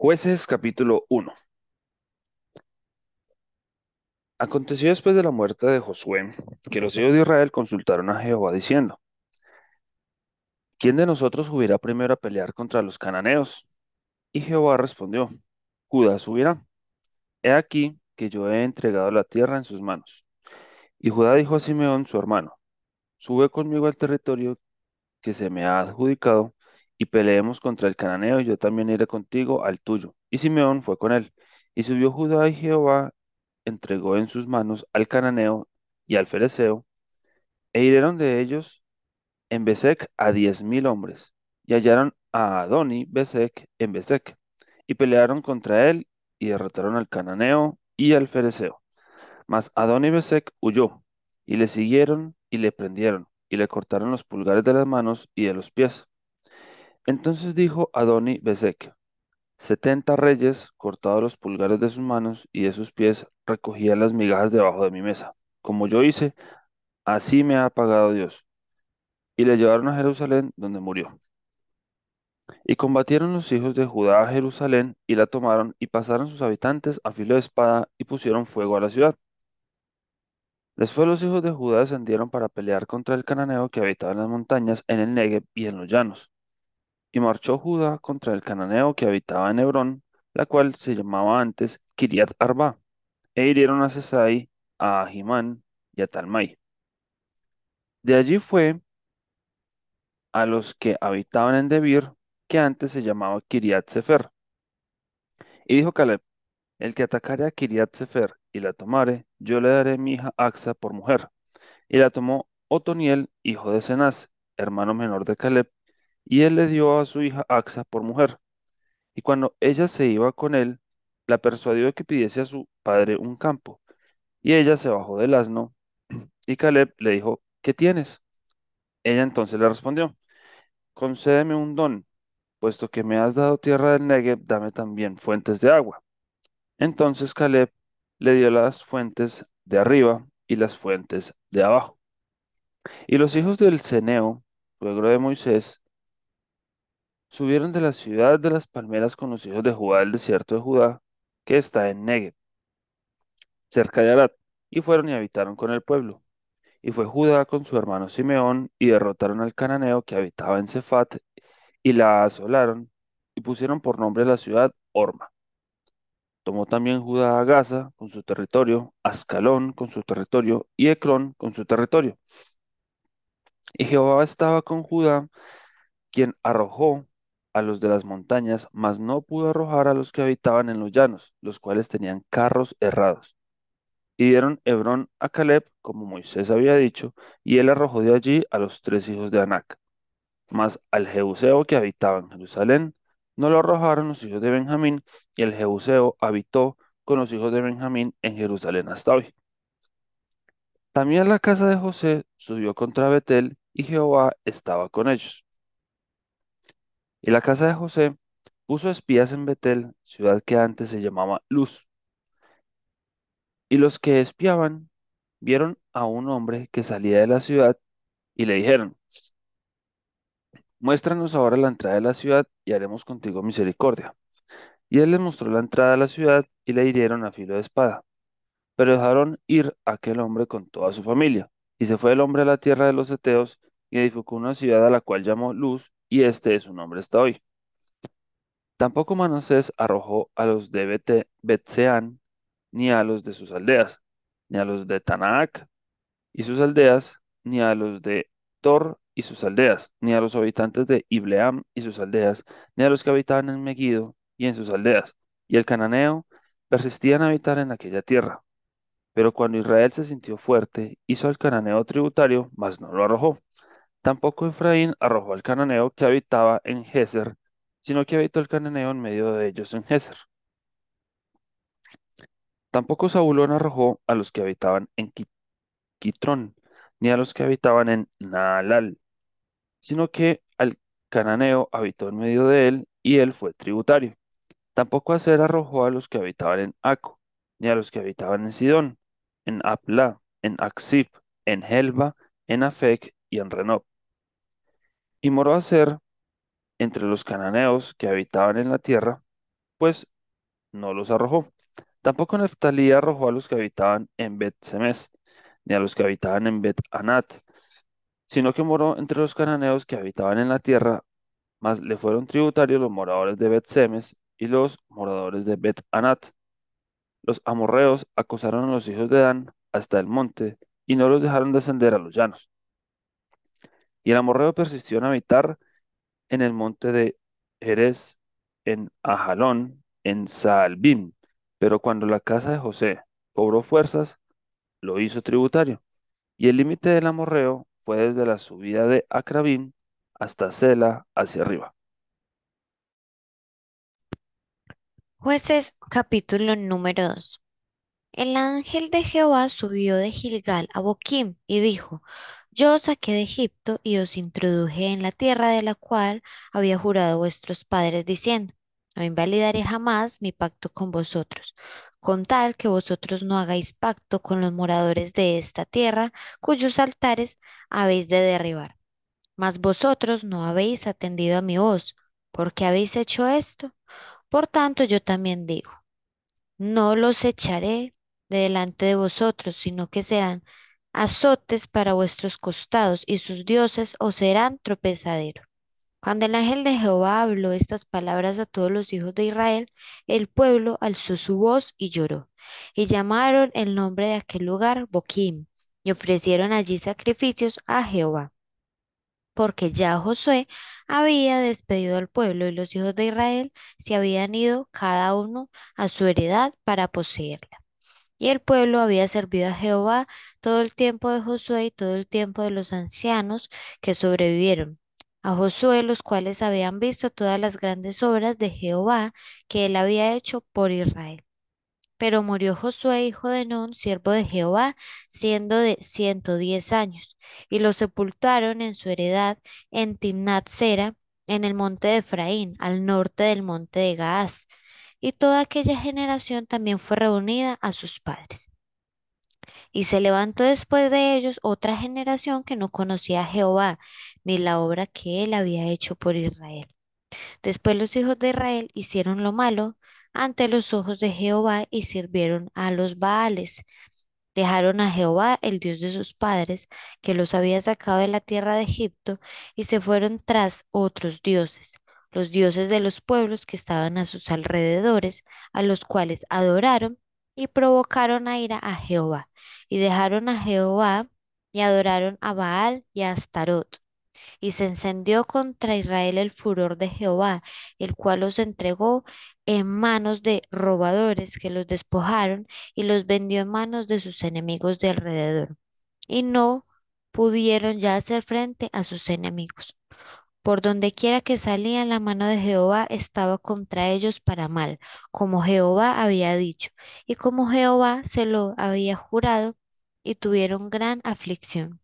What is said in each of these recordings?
Jueces capítulo uno. Aconteció después de la muerte de Josué que los hijos de Israel consultaron a Jehová diciendo, ¿quién de nosotros subirá primero a pelear contra los cananeos? Y Jehová respondió, Judá subirá. He aquí que yo he entregado la tierra en sus manos. Y Judá dijo a Simeón su hermano, sube conmigo al territorio que se me ha adjudicado y peleemos contra el cananeo y yo también iré contigo al tuyo. Y Simeón fue con él. Y subió Judá y Jehová entregó en sus manos al cananeo y al fereceo, e hirieron de ellos en Besec a diez mil hombres, y hallaron a Adoni Besec en Besec, y pelearon contra él, y derrotaron al cananeo y al fereceo. Mas Adoni Besec huyó, y le siguieron y le prendieron, y le cortaron los pulgares de las manos y de los pies. Entonces dijo Adoni Besec, Setenta reyes, cortados los pulgares de sus manos y de sus pies, recogían las migajas debajo de mi mesa. Como yo hice, así me ha pagado Dios. Y le llevaron a Jerusalén, donde murió. Y combatieron los hijos de Judá a Jerusalén, y la tomaron, y pasaron sus habitantes a filo de espada, y pusieron fuego a la ciudad. Después los hijos de Judá descendieron para pelear contra el cananeo que habitaba en las montañas, en el Negev y en los llanos. Y marchó Judá contra el cananeo que habitaba en Hebrón, la cual se llamaba antes Kiriat Arba, e hirieron a Sesai, a Ahimán y a Talmai. De allí fue a los que habitaban en Debir, que antes se llamaba Kiriat Sefer. Y dijo Caleb, el que atacare a Kiriat Sefer y la tomare, yo le daré mi hija Axa por mujer. Y la tomó Otoniel, hijo de Cenaz, hermano menor de Caleb, y él le dio a su hija Axa por mujer. Y cuando ella se iba con él, la persuadió de que pidiese a su padre un campo. Y ella se bajó del asno, y Caleb le dijo, ¿qué tienes? Ella entonces le respondió, concédeme un don, puesto que me has dado tierra del Negev, dame también fuentes de agua. Entonces Caleb le dio las fuentes de arriba y las fuentes de abajo. Y los hijos del Ceneo, suegro de Moisés, subieron de la ciudad de las palmeras con los hijos de Judá del desierto de Judá, que está en Negev, cerca de Arad, y fueron y habitaron con el pueblo. Y fue Judá con su hermano Simeón, y derrotaron al cananeo que habitaba en Cefat, y la asolaron, y pusieron por nombre la ciudad Orma. Tomó también Judá a Gaza con su territorio, Ascalón con su territorio, y Ecrón con su territorio. Y Jehová estaba con Judá, quien arrojó a los de las montañas, mas no pudo arrojar a los que habitaban en los llanos, los cuales tenían carros errados. Y dieron Hebrón a Caleb, como Moisés había dicho, y él arrojó de allí a los tres hijos de Anac. Mas al Jebuseo que habitaba en Jerusalén, no lo arrojaron los hijos de Benjamín, y el Jebuseo habitó con los hijos de Benjamín en Jerusalén hasta hoy. También la casa de José subió contra Betel, y Jehová estaba con ellos. Y la casa de José puso espías en Betel, ciudad que antes se llamaba Luz. Y los que espiaban vieron a un hombre que salía de la ciudad y le dijeron, muéstranos ahora la entrada de la ciudad y haremos contigo misericordia. Y él les mostró la entrada de la ciudad y le hirieron a filo de espada. Pero dejaron ir a aquel hombre con toda su familia. Y se fue el hombre a la tierra de los Eteos y edificó una ciudad a la cual llamó Luz, y este es su nombre hasta hoy. Tampoco Manasés arrojó a los de Betseán, ni a los de sus aldeas, ni a los de Tanaac y sus aldeas, ni a los de Tor y sus aldeas, ni a los habitantes de Ibleam y sus aldeas, ni a los que habitaban en Megiddo y en sus aldeas. Y el cananeo persistía en habitar en aquella tierra. Pero cuando Israel se sintió fuerte, hizo al cananeo tributario, mas no lo arrojó. Tampoco Efraín arrojó al cananeo que habitaba en Geser, sino que habitó el cananeo en medio de ellos en Geser. Tampoco Zabulón arrojó a los que habitaban en Qui- Quitrón, ni a los que habitaban en Naalal, sino que al cananeo habitó en medio de él, y él fue tributario. Tampoco Aser arrojó a los que habitaban en Aco, ni a los que habitaban en Sidón, en Apla, en Axip, en Helba, en Afec y en Renob. Y moró Aser entre los cananeos que habitaban en la tierra, pues no los arrojó. Tampoco Neftalí arrojó a los que habitaban en Bet-Semes, ni a los que habitaban en Bet-Anat, sino que moró entre los cananeos que habitaban en la tierra, mas le fueron tributarios los moradores de Bet-Semes y los moradores de Bet-Anat. Los amorreos acosaron a los hijos de Dan hasta el monte y no los dejaron descender a los llanos. Y el amorreo persistió en habitar en el monte de Jerez, en Ajalón, en Saalbim. Pero cuando la casa de José cobró fuerzas, lo hizo tributario. Y el límite del amorreo fue desde la subida de Acrabín hasta Sela hacia arriba. Jueces capítulo número 2. El ángel de Jehová subió de Gilgal a Boquim y dijo, Yo os saqué de Egipto y os introduje en la tierra de la cual había jurado vuestros padres diciendo, No invalidaré jamás mi pacto con vosotros, con tal que vosotros no hagáis pacto con los moradores de esta tierra, cuyos altares habéis de derribar. Mas vosotros no habéis atendido a mi voz. ¿Por qué habéis hecho esto? Por tanto, yo también digo, no los echaré de delante de vosotros, sino que serán azotes para vuestros costados, y sus dioses os serán tropezadero. Cuando el ángel de Jehová habló estas palabras a todos los hijos de Israel, el pueblo alzó su voz y lloró, y llamaron el nombre de aquel lugar Boquim, y ofrecieron allí sacrificios a Jehová porque ya Josué había despedido al pueblo y los hijos de Israel se habían ido cada uno a su heredad para poseerla. Y el pueblo había servido a Jehová todo el tiempo de Josué y todo el tiempo de los ancianos que sobrevivieron. A Josué, los cuales habían visto todas las grandes obras de Jehová que él había hecho por Israel. Pero murió Josué, hijo de Nun, siervo de Jehová, siendo de ciento diez años, y lo sepultaron en su heredad en Timnat Sera, en el monte de Efraín, al norte del monte de Gaás. Y toda aquella generación también fue reunida a sus padres. Y se levantó después de ellos otra generación que no conocía a Jehová, ni la obra que él había hecho por Israel. Después los hijos de Israel hicieron lo malo ante los ojos de Jehová y sirvieron a los Baales. Dejaron a Jehová, el Dios de sus padres, que los había sacado de la tierra de Egipto, y se fueron tras otros dioses, los dioses de los pueblos que estaban a sus alrededores, a los cuales adoraron y provocaron a ira a Jehová, y dejaron a Jehová y adoraron a Baal y a Astarot y se encendió contra Israel el furor de Jehová, el cual los entregó en manos de robadores que los despojaron y los vendió en manos de sus enemigos de alrededor. Y no pudieron ya hacer frente a sus enemigos. Por donde quiera que salían, la mano de Jehová estaba contra ellos para mal, como Jehová había dicho, y como Jehová se lo había jurado, y tuvieron gran aflicción.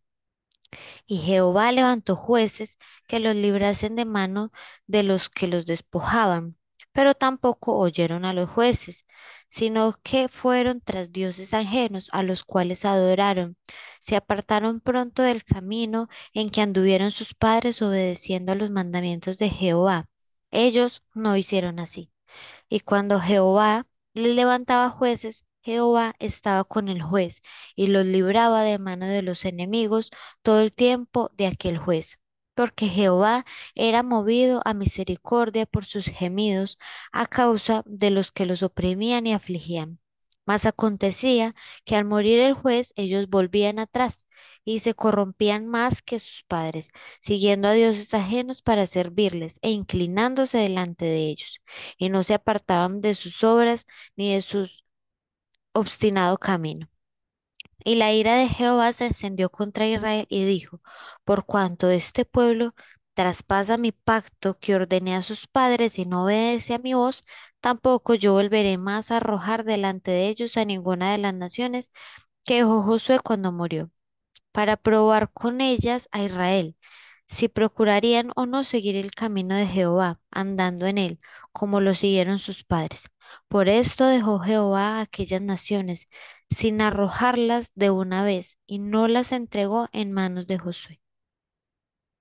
Y Jehová levantó jueces que los librasen de mano de los que los despojaban, pero tampoco oyeron a los jueces, sino que fueron tras dioses ajenos a los cuales adoraron. Se apartaron pronto del camino en que anduvieron sus padres obedeciendo a los mandamientos de Jehová. Ellos no hicieron así. Y cuando Jehová les levantaba jueces, Jehová estaba con el juez y los libraba de mano de los enemigos todo el tiempo de aquel juez. Porque Jehová era movido a misericordia por sus gemidos a causa de los que los oprimían y afligían. Mas acontecía que al morir el juez ellos volvían atrás y se corrompían más que sus padres, siguiendo a dioses ajenos para servirles e inclinándose delante de ellos, y no se apartaban de sus obras ni de sus obstinado camino. Y la ira de Jehová se encendió contra Israel y dijo, por cuanto este pueblo traspasa mi pacto que ordené a sus padres y no obedece a mi voz, tampoco yo volveré más a arrojar delante de ellos a ninguna de las naciones que dejó Josué cuando murió, para probar con ellas a Israel, si procurarían o no seguir el camino de Jehová, andando en él, como lo siguieron sus padres. Por esto dejó Jehová a aquellas naciones, sin arrojarlas de una vez, y no las entregó en manos de Josué.